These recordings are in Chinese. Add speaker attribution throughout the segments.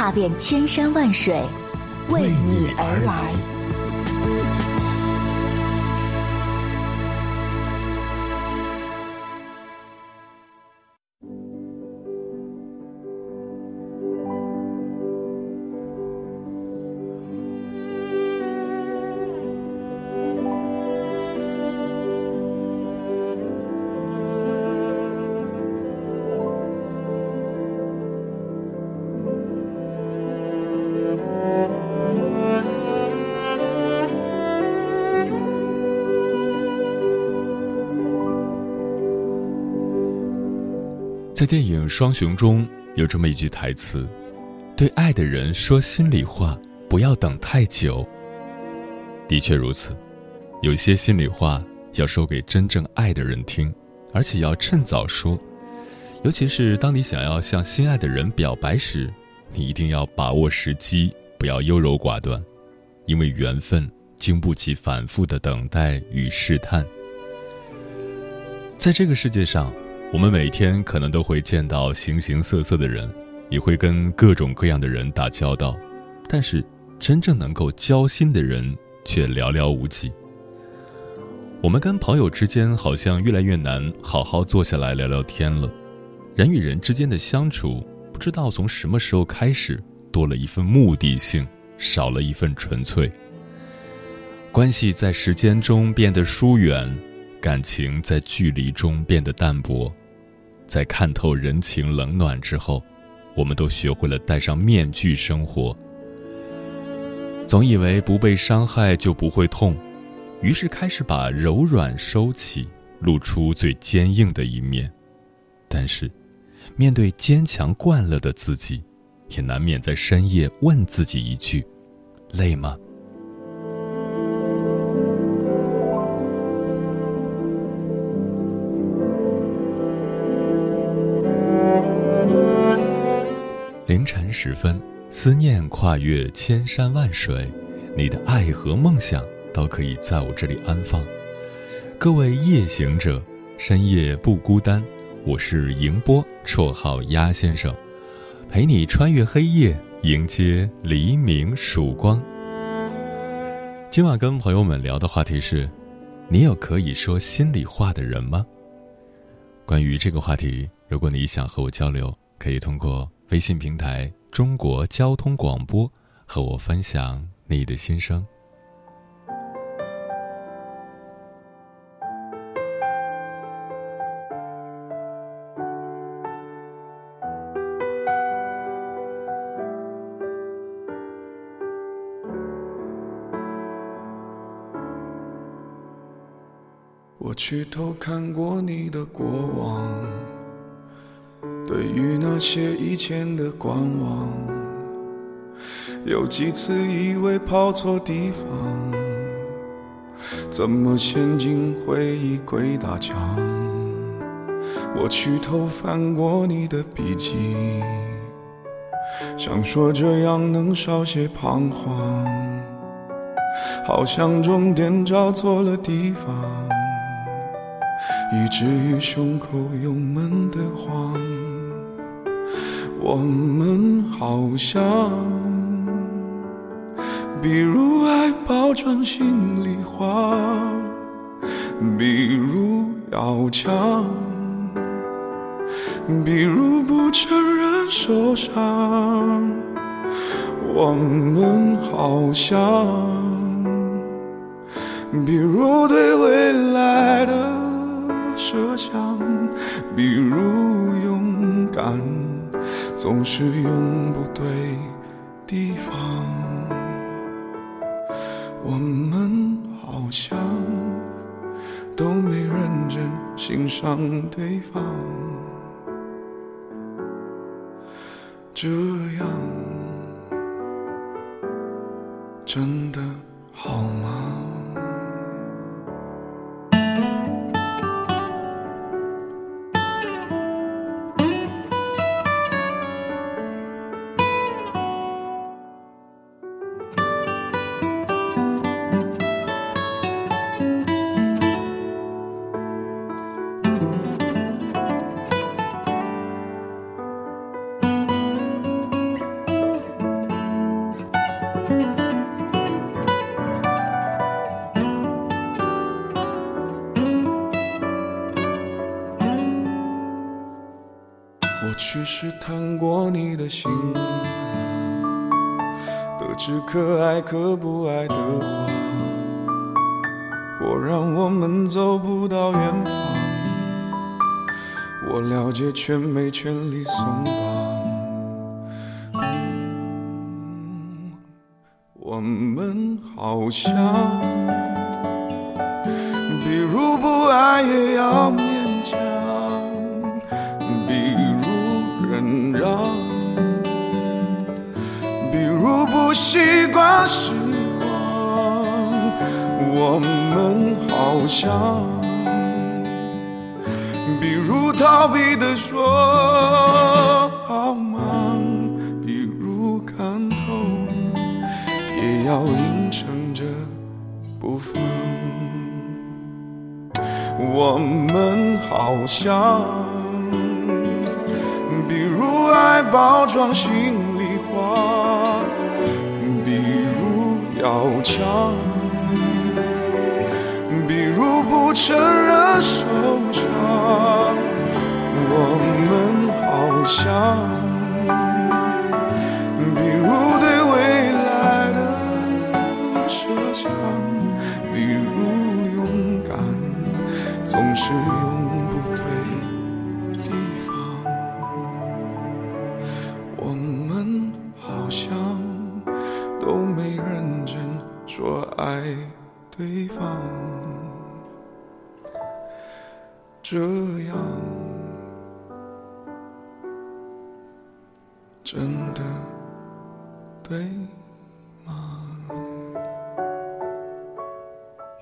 Speaker 1: 踏遍千山万水，为你而来。
Speaker 2: 在电影《双雄》中有这么一句台词：“对爱的人说心里话，不要等太久。”的确如此，有些心里话要说给真正爱的人听，而且要趁早说。尤其是当你想要向心爱的人表白时，你一定要把握时机，不要优柔寡断，因为缘分经不起反复的等待与试探。在这个世界上。我们每天可能都会见到形形色色的人，也会跟各种各样的人打交道，但是真正能够交心的人却寥寥无几。我们跟朋友之间好像越来越难好好坐下来聊聊天了。人与人之间的相处，不知道从什么时候开始多了一份目的性，少了一份纯粹。关系在时间中变得疏远，感情在距离中变得淡薄。在看透人情冷暖之后，我们都学会了戴上面具生活。总以为不被伤害就不会痛，于是开始把柔软收起，露出最坚硬的一面。但是，面对坚强惯了的自己，也难免在深夜问自己一句：“累吗？”时分，思念跨越千山万水，你的爱和梦想都可以在我这里安放。各位夜行者，深夜不孤单，我是迎波，绰号鸭先生，陪你穿越黑夜，迎接黎明曙光。今晚跟朋友们聊的话题是：你有可以说心里话的人吗？关于这个话题，如果你想和我交流，可以通过。微信平台中国交通广播，和我分享你的心声。
Speaker 3: 我去偷看过你的过往。对于那些以前的观望，有几次以为跑错地方，怎么陷进回忆鬼打墙？我去偷翻过你的笔记，想说这样能少些彷徨，好像终点找错了地方，以至于胸口有闷得慌。我们好像，比如爱包装心里话，比如要强，比如不承认受伤。我们好像，比如对未来的设想，比如勇敢。总是用不对地方，我们好像都没认真欣赏对方。这样真的好吗？我去试探过你的心，得知可爱可不爱的话，果然我们走不到远方。我了解，却没权利松绑。我们好像，比如不爱也要让，比如不习惯失望，我们好像，比如逃避的说好忙，比如看透，也要硬撑着不放。我们好像，如爱包装心里话，比如要强，比如不承认受伤。我们好像，比如对未来的设想，比如勇敢。总是永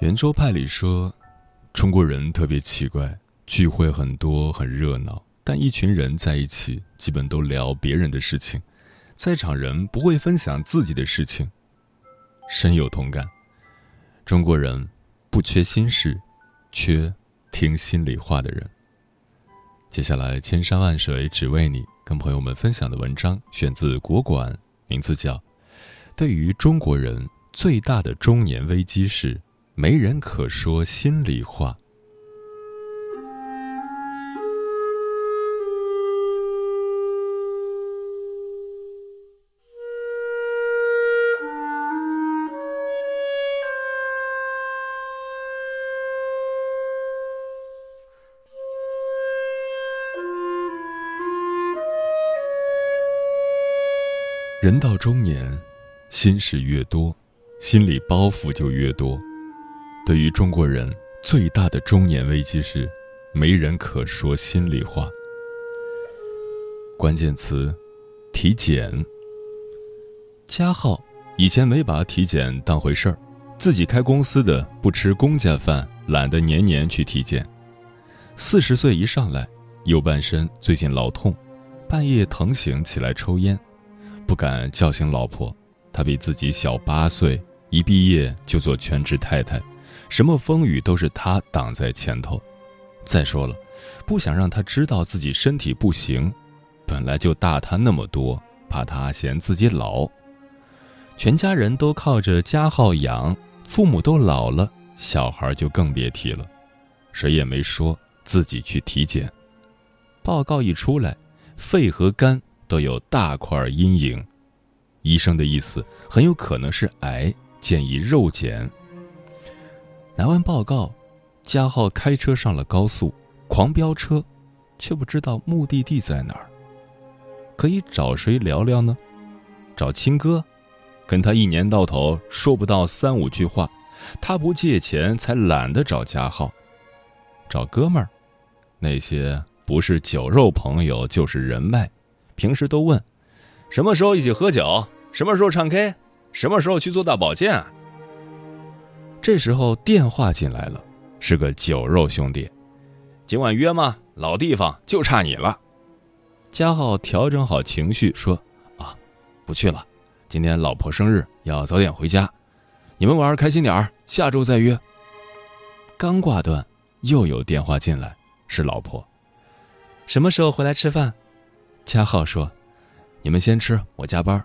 Speaker 2: 圆桌派里说，中国人特别奇怪，聚会很多，很热闹，但一群人在一起，基本都聊别人的事情，在场人不会分享自己的事情。深有同感，中国人不缺心事，缺听心里话的人。接下来，千山万水只为你，跟朋友们分享的文章选自国馆，名字叫《对于中国人最大的中年危机是》。没人可说心里话。人到中年，心事越多，心里包袱就越多。对于中国人最大的中年危机是，没人可说心里话。关键词：体检。加号以前没把体检当回事儿，自己开公司的不吃公家饭，懒得年年去体检。四十岁一上来，右半身最近老痛，半夜疼醒起来抽烟，不敢叫醒老婆，她比自己小八岁，一毕业就做全职太太。什么风雨都是他挡在前头。再说了，不想让他知道自己身体不行，本来就大他那么多，怕他嫌自己老。全家人都靠着家号养，父母都老了，小孩就更别提了。谁也没说自己去体检，报告一出来，肺和肝都有大块阴影，医生的意思很有可能是癌，建议肉检。拿完报告，加浩开车上了高速，狂飙车，却不知道目的地在哪儿。可以找谁聊聊呢？找亲哥，跟他一年到头说不到三五句话，他不借钱才懒得找加号。找哥们儿，那些不是酒肉朋友就是人脉，平时都问：什么时候一起喝酒？什么时候唱 K？什么时候去做大保健？”？这时候电话进来了，是个酒肉兄弟：“今晚约吗？老地方，就差你了。”嘉浩调整好情绪说：“啊，不去了，今天老婆生日，要早点回家。你们玩开心点儿，下周再约。”刚挂断，又有电话进来，是老婆：“什么时候回来吃饭？”嘉浩说：“你们先吃，我加班。”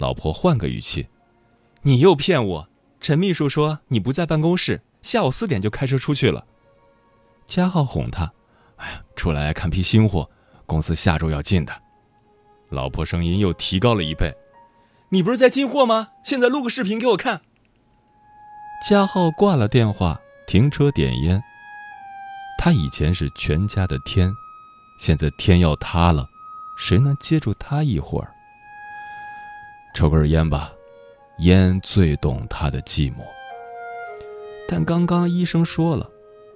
Speaker 2: 老婆换个语气：“你又骗我！陈秘书说你不在办公室，下午四点就开车出去了。”佳浩哄他：“哎呀，出来看批新货。”公司下周要进的，老婆声音又提高了一倍。你不是在进货吗？现在录个视频给我看。佳浩挂了电话，停车点烟。他以前是全家的天，现在天要塌了，谁能接住他一会儿？抽根烟吧，烟最懂他的寂寞。但刚刚医生说了，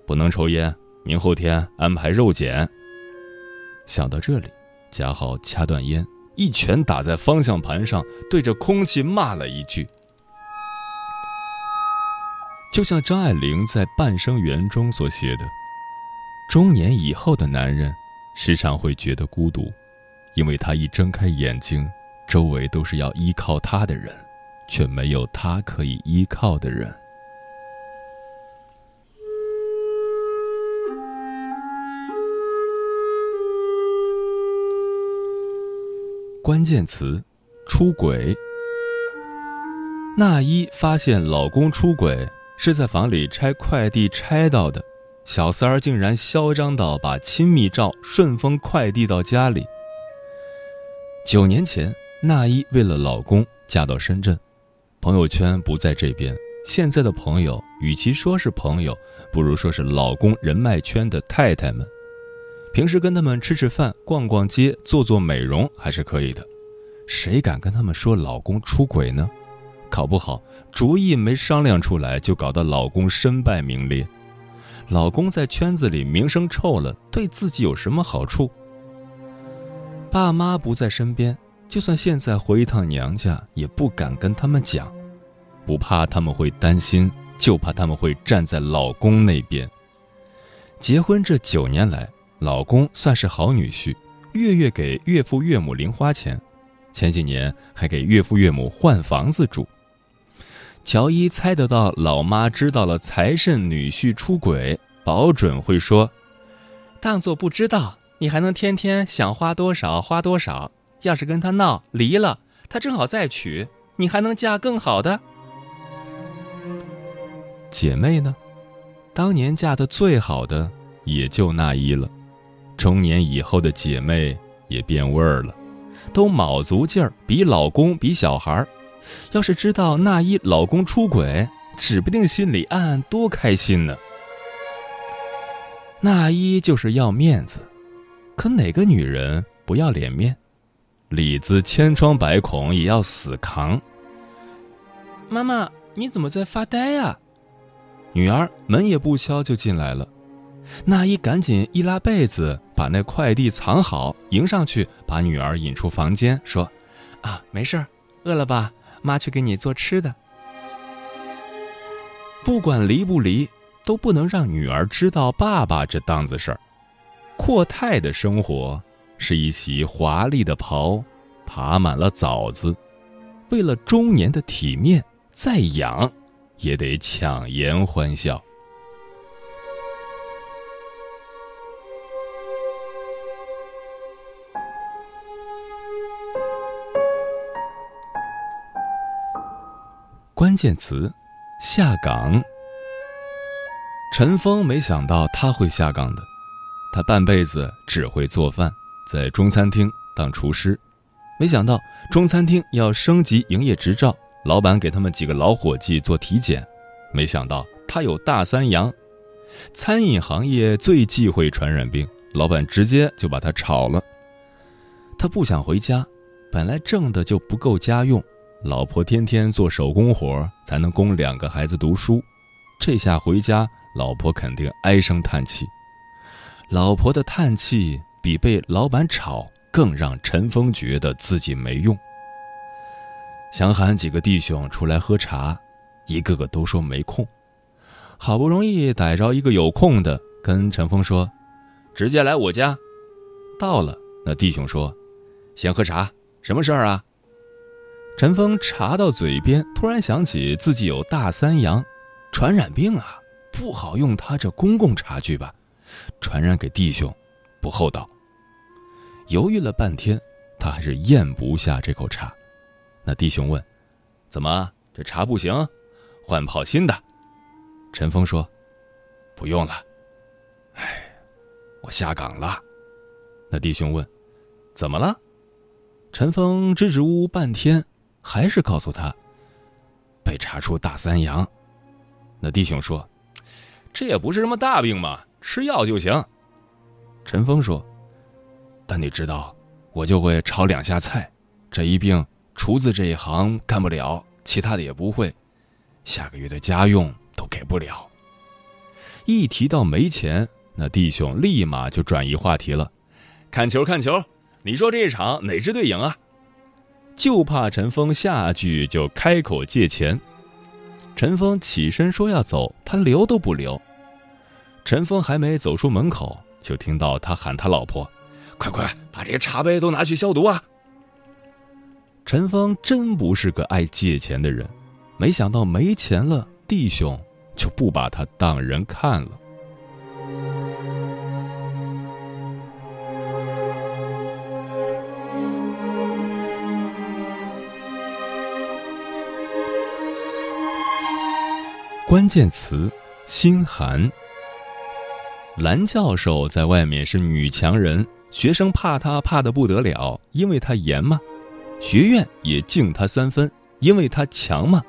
Speaker 2: 不能抽烟，明后天安排肉检。想到这里，嘉豪掐断烟，一拳打在方向盘上，对着空气骂了一句。就像张爱玲在《半生缘》中所写的：“中年以后的男人，时常会觉得孤独，因为他一睁开眼睛，周围都是要依靠他的人，却没有他可以依靠的人。”关键词：出轨。娜一发现老公出轨是在房里拆快递拆到的，小三儿竟然嚣张到把亲密照顺丰快递到家里。九年前，娜一为了老公嫁到深圳，朋友圈不在这边。现在的朋友，与其说是朋友，不如说是老公人脉圈的太太们。平时跟他们吃吃饭、逛逛街、做做美容还是可以的，谁敢跟他们说老公出轨呢？搞不好主意没商量出来，就搞得老公身败名裂。老公在圈子里名声臭了，对自己有什么好处？爸妈不在身边，就算现在回一趟娘家，也不敢跟他们讲，不怕他们会担心，就怕他们会站在老公那边。结婚这九年来。老公算是好女婿，月月给岳父岳母零花钱，前几年还给岳父岳母换房子住。乔伊猜得到老妈知道了财神女婿出轨，保准会说：“当做不知道，你还能天天想花多少花多少。要是跟他闹离了，他正好再娶，你还能嫁更好的。”姐妹呢？当年嫁的最好的也就那一了。中年以后的姐妹也变味儿了，都卯足劲儿比老公比小孩儿。要是知道那一老公出轨，指不定心里暗暗多开心呢。那一就是要面子，可哪个女人不要脸面？里子千疮百孔也要死扛。妈妈，你怎么在发呆呀？女儿门也不敲就进来了。那一赶紧一拉被子，把那快递藏好，迎上去，把女儿引出房间，说：“啊，没事儿，饿了吧？妈去给你做吃的。不管离不离，都不能让女儿知道爸爸这档子事儿。阔太的生活是一袭华丽的袍，爬满了枣子。为了中年的体面，再养，也得强颜欢笑。”关键词：下岗。陈峰没想到他会下岗的，他半辈子只会做饭，在中餐厅当厨师。没想到中餐厅要升级营业执照，老板给他们几个老伙计做体检，没想到他有大三阳。餐饮行业最忌讳传染病，老板直接就把他炒了。他不想回家，本来挣的就不够家用。老婆天天做手工活才能供两个孩子读书，这下回家，老婆肯定唉声叹气。老婆的叹气比被老板吵更让陈峰觉得自己没用。想喊几个弟兄出来喝茶，一个个都说没空。好不容易逮着一个有空的，跟陈峰说：“直接来我家。”到了，那弟兄说：“先喝茶，什么事儿啊？”陈峰茶到嘴边，突然想起自己有大三阳，传染病啊，不好用他这公共茶具吧，传染给弟兄，不厚道。犹豫了半天，他还是咽不下这口茶。那弟兄问：“怎么这茶不行？换泡新的？”陈峰说：“不用了。”哎，我下岗了。那弟兄问：“怎么了？”陈峰支支吾吾半天，还是告诉他：“被查出大三阳。”那弟兄说：“这也不是什么大病嘛，吃药就行。”陈峰说：“但你知道，我就会炒两下菜，这一病。”厨子这一行干不了，其他的也不会，下个月的家用都给不了。一提到没钱，那弟兄立马就转移话题了，看球看球，你说这一场哪支队赢啊？就怕陈峰下句就开口借钱。陈峰起身说要走，他留都不留。陈峰还没走出门口，就听到他喊他老婆：“快快把这些茶杯都拿去消毒啊！”陈峰真不是个爱借钱的人，没想到没钱了，弟兄就不把他当人看了。关键词：心寒。蓝教授在外面是女强人，学生怕她怕的不得了，因为她严嘛？学院也敬他三分，因为他强嘛。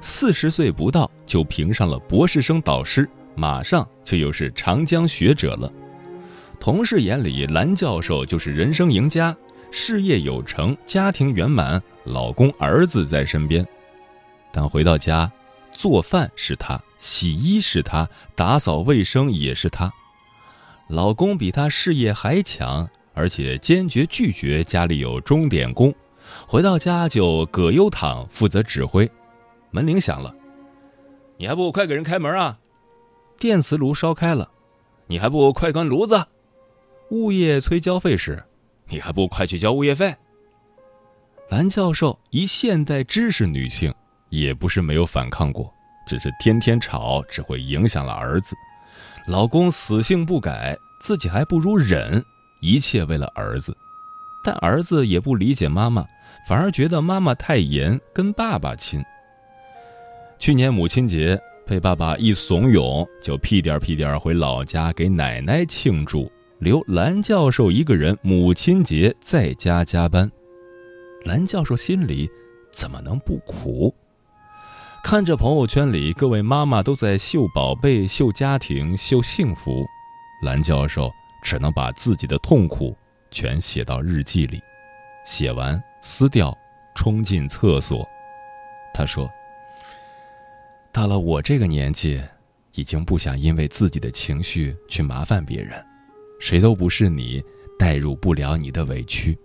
Speaker 2: 四十岁不到就评上了博士生导师，马上就又是长江学者了。同事眼里，蓝教授就是人生赢家，事业有成，家庭圆满，老公儿子在身边。但回到家，做饭是他，洗衣是他，打扫卫生也是他。老公比他事业还强，而且坚决拒绝家里有钟点工。回到家就葛优躺负责指挥，门铃响了，你还不快给人开门啊？电磁炉烧开了，你还不快关炉子？物业催交费时，你还不快去交物业费？蓝教授一现代知识女性，也不是没有反抗过，只是天天吵只会影响了儿子，老公死性不改，自己还不如忍，一切为了儿子，但儿子也不理解妈妈。反而觉得妈妈太严，跟爸爸亲。去年母亲节被爸爸一怂恿，就屁颠屁颠回老家给奶奶庆祝，留蓝教授一个人母亲节在家加班。蓝教授心里怎么能不苦？看着朋友圈里各位妈妈都在秀宝贝、秀家庭、秀幸福，蓝教授只能把自己的痛苦全写到日记里。写完。撕掉，冲进厕所。他说：“到了我这个年纪，已经不想因为自己的情绪去麻烦别人，谁都不是你，代入不了你的委屈。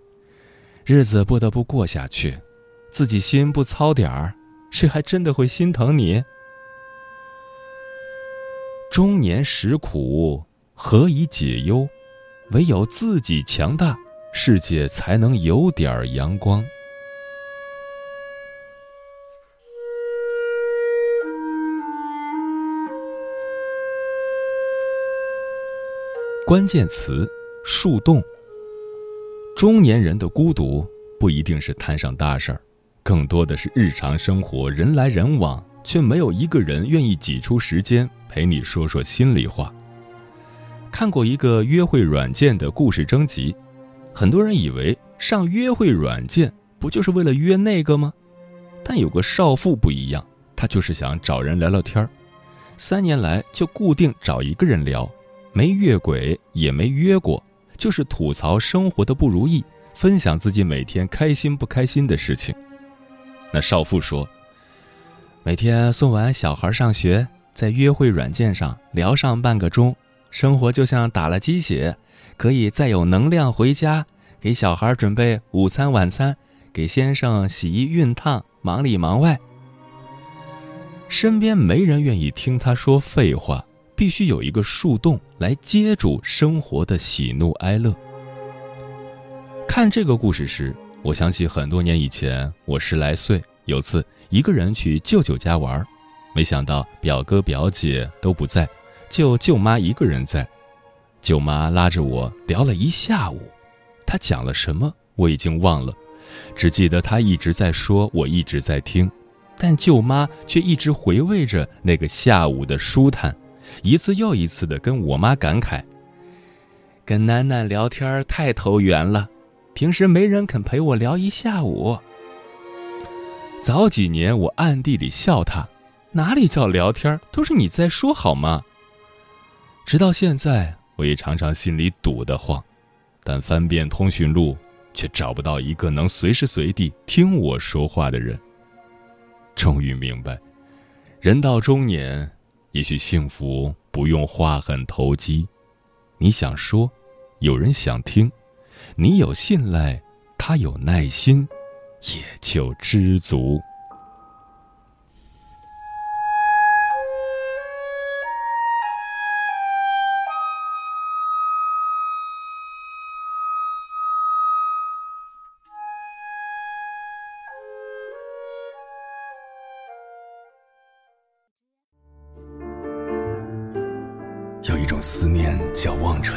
Speaker 2: 日子不得不过下去，自己心不操点儿，谁还真的会心疼你？中年时苦，何以解忧？唯有自己强大。”世界才能有点阳光。关键词：树洞。中年人的孤独不一定是摊上大事儿，更多的是日常生活人来人往，却没有一个人愿意挤出时间陪你说说心里话。看过一个约会软件的故事征集。很多人以为上约会软件不就是为了约那个吗？但有个少妇不一样，她就是想找人聊聊天儿。三年来就固定找一个人聊，没越轨也没约过，就是吐槽生活的不如意，分享自己每天开心不开心的事情。那少妇说，每天送完小孩上学，在约会软件上聊上半个钟，生活就像打了鸡血。可以再有能量回家，给小孩准备午餐晚餐，给先生洗衣熨烫，忙里忙外。身边没人愿意听他说废话，必须有一个树洞来接住生活的喜怒哀乐。看这个故事时，我想起很多年以前，我十来岁，有次一个人去舅舅家玩，没想到表哥表姐都不在，就舅妈一个人在。舅妈拉着我聊了一下午，她讲了什么我已经忘了，只记得她一直在说，我一直在听，但舅妈却一直回味着那个下午的舒坦，一次又一次的跟我妈感慨：“跟楠楠聊天太投缘了，平时没人肯陪我聊一下午。”早几年我暗地里笑她，哪里叫聊天，都是你在说好吗？直到现在。我也常常心里堵得慌，但翻遍通讯录，却找不到一个能随时随地听我说话的人。终于明白，人到中年，也许幸福不用话很投机，你想说，有人想听，你有信赖，他有耐心，也就知足。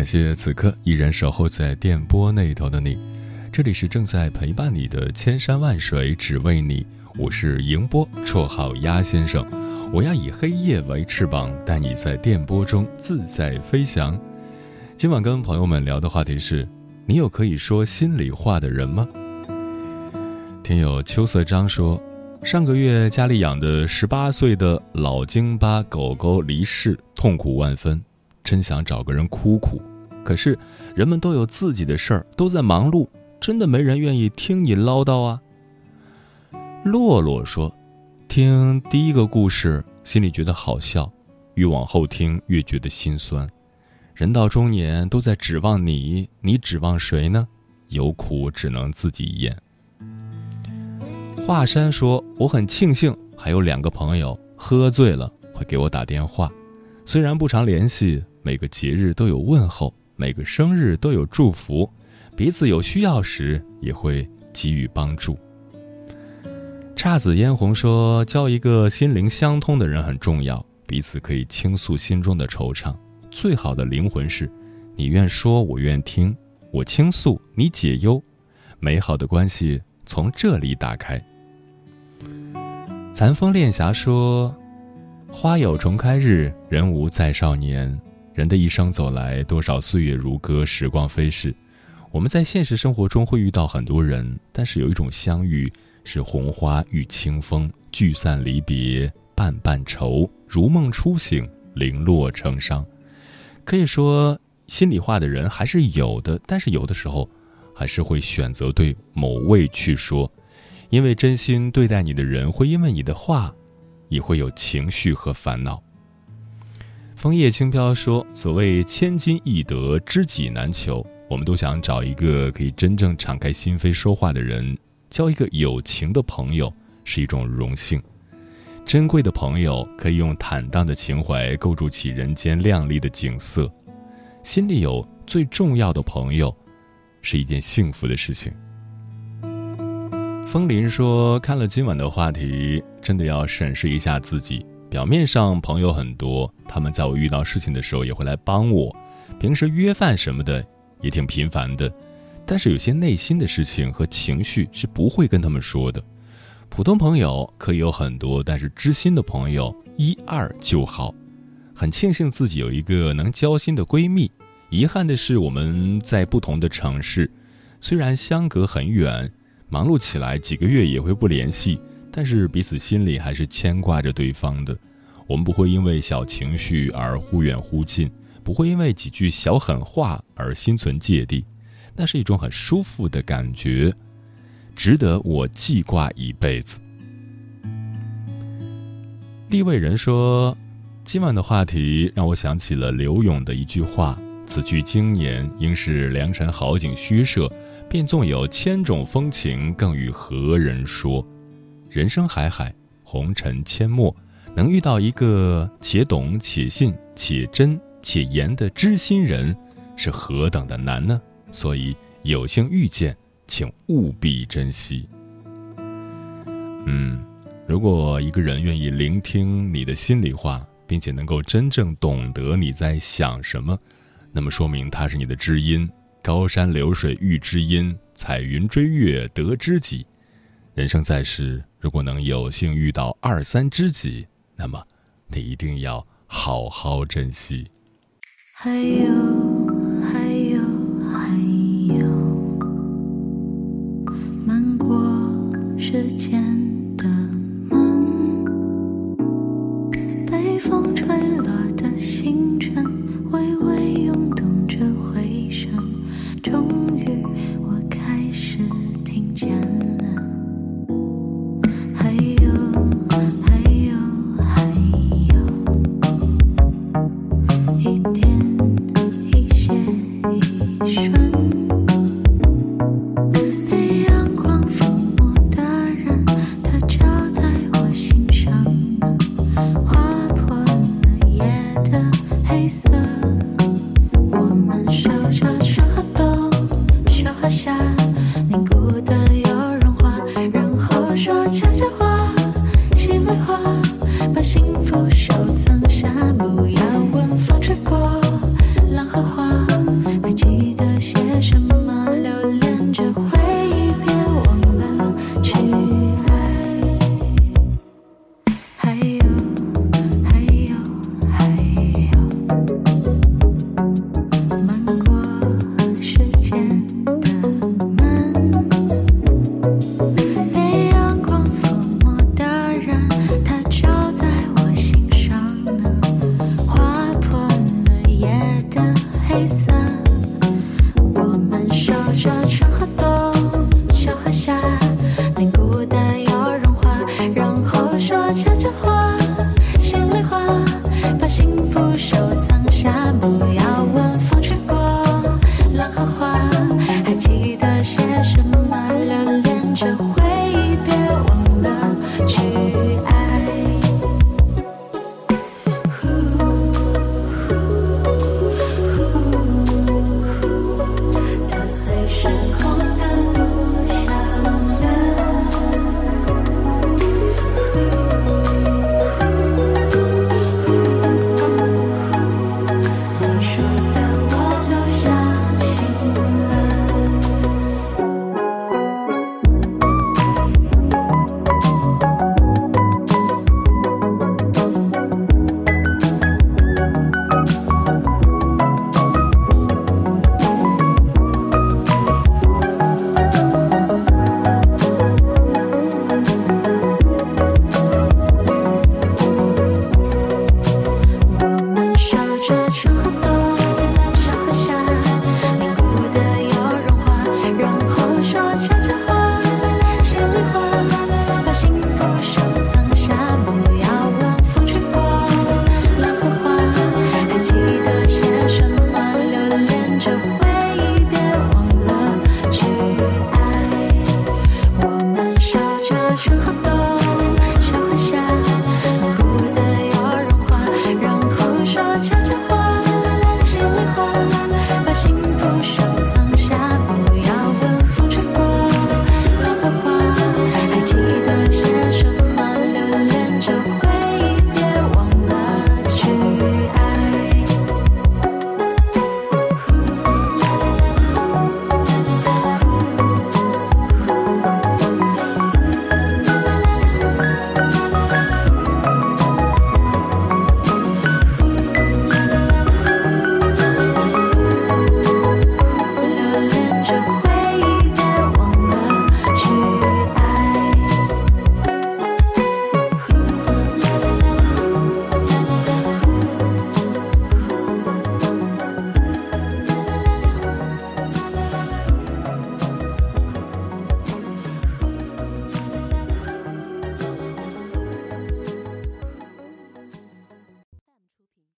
Speaker 2: 感谢此刻依然守候在电波那头的你，这里是正在陪伴你的千山万水只为你，我是迎波，绰号鸭先生，我要以黑夜为翅膀，带你在电波中自在飞翔。今晚跟朋友们聊的话题是：你有可以说心里话的人吗？听友秋色章说，上个月家里养的十八岁的老京巴狗狗离世，痛苦万分，真想找个人哭哭。可是，人们都有自己的事儿，都在忙碌，真的没人愿意听你唠叨啊。洛洛说：“听第一个故事，心里觉得好笑，越往后听越觉得心酸。人到中年，都在指望你，你指望谁呢？有苦只能自己咽。”华山说：“我很庆幸还有两个朋友，喝醉了会给我打电话，虽然不常联系，每个节日都有问候。”每个生日都有祝福，彼此有需要时也会给予帮助。姹紫嫣红说：“交一个心灵相通的人很重要，彼此可以倾诉心中的惆怅。最好的灵魂是，你愿说，我愿听，我倾诉，你解忧。美好的关系从这里打开。”残风恋霞说：“花有重开日，人无再少年。”人的一生走来，多少岁月如歌，时光飞逝。我们在现实生活中会遇到很多人，但是有一种相遇是红花遇清风，聚散离别，半半愁，如梦初醒，零落成伤。可以说，心里话的人还是有的，但是有的时候，还是会选择对某位去说，因为真心对待你的人，会因为你的话，也会有情绪和烦恼。枫叶轻飘说：“所谓千金易得，知己难求。我们都想找一个可以真正敞开心扉说话的人，交一个友情的朋友是一种荣幸。珍贵的朋友可以用坦荡的情怀构筑起人间亮丽的景色。心里有最重要的朋友，是一件幸福的事情。”风林说：“看了今晚的话题，真的要审视一下自己。”表面上朋友很多，他们在我遇到事情的时候也会来帮我，平时约饭什么的也挺频繁的，但是有些内心的事情和情绪是不会跟他们说的。普通朋友可以有很多，但是知心的朋友一二就好。很庆幸自己有一个能交心的闺蜜，遗憾的是我们在不同的城市，虽然相隔很远，忙碌起来几个月也会不联系。但是彼此心里还是牵挂着对方的。我们不会因为小情绪而忽远忽近，不会因为几句小狠话而心存芥蒂，那是一种很舒服的感觉，值得我记挂一辈子。立位人说，今晚的话题让我想起了刘勇的一句话：“此句经年，应是良辰好景虚设，便纵有千种风情，更与何人说？人生海海，红尘阡陌。”能遇到一个且懂且信且真且严的知心人，是何等的难呢？所以有幸遇见，请务必珍惜。嗯，如果一个人愿意聆听你的心里话，并且能够真正懂得你在想什么，那么说明他是你的知音。高山流水遇知音，彩云追月得知己。人生在世，如果能有幸遇到二三知己，那么，你一定要好好珍惜。
Speaker 4: 还有，还有，还有，漫过时间